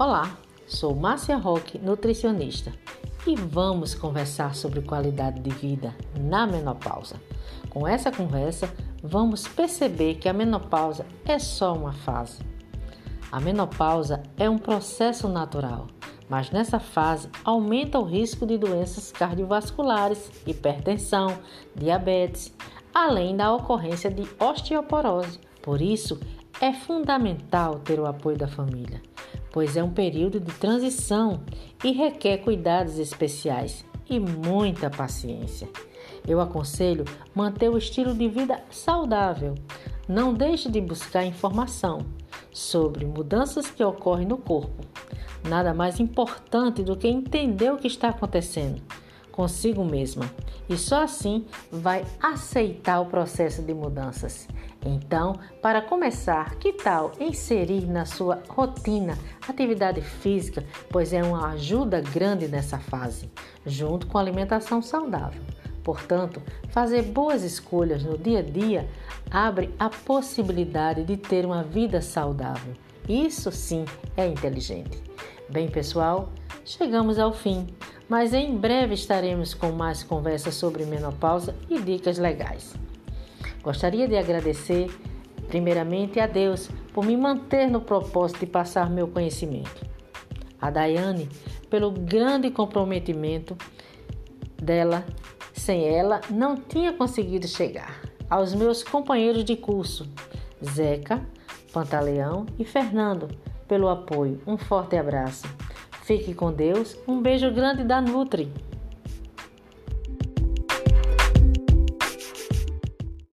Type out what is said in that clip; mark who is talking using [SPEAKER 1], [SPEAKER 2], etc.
[SPEAKER 1] Olá, sou Márcia Roque, nutricionista, e vamos conversar sobre qualidade de vida na menopausa. Com essa conversa, vamos perceber que a menopausa é só uma fase. A menopausa é um processo natural, mas nessa fase aumenta o risco de doenças cardiovasculares, hipertensão, diabetes, além da ocorrência de osteoporose. Por isso, é fundamental ter o apoio da família pois é um período de transição e requer cuidados especiais e muita paciência. Eu aconselho manter o estilo de vida saudável. Não deixe de buscar informação sobre mudanças que ocorrem no corpo. Nada mais importante do que entender o que está acontecendo consigo mesma e só assim vai aceitar o processo de mudanças. Então, para começar, que tal inserir na sua rotina atividade física, pois é uma ajuda grande nessa fase, junto com alimentação saudável. Portanto, fazer boas escolhas no dia a dia abre a possibilidade de ter uma vida saudável. Isso sim é inteligente. Bem, pessoal, chegamos ao fim mas em breve estaremos com mais conversas sobre menopausa e dicas legais. Gostaria de agradecer, primeiramente, a Deus por me manter no propósito de passar meu conhecimento. A Daiane, pelo grande comprometimento dela, sem ela não tinha conseguido chegar. Aos meus companheiros de curso, Zeca, Pantaleão e Fernando, pelo apoio. Um forte abraço. Fique com Deus. Um beijo grande da Nutri.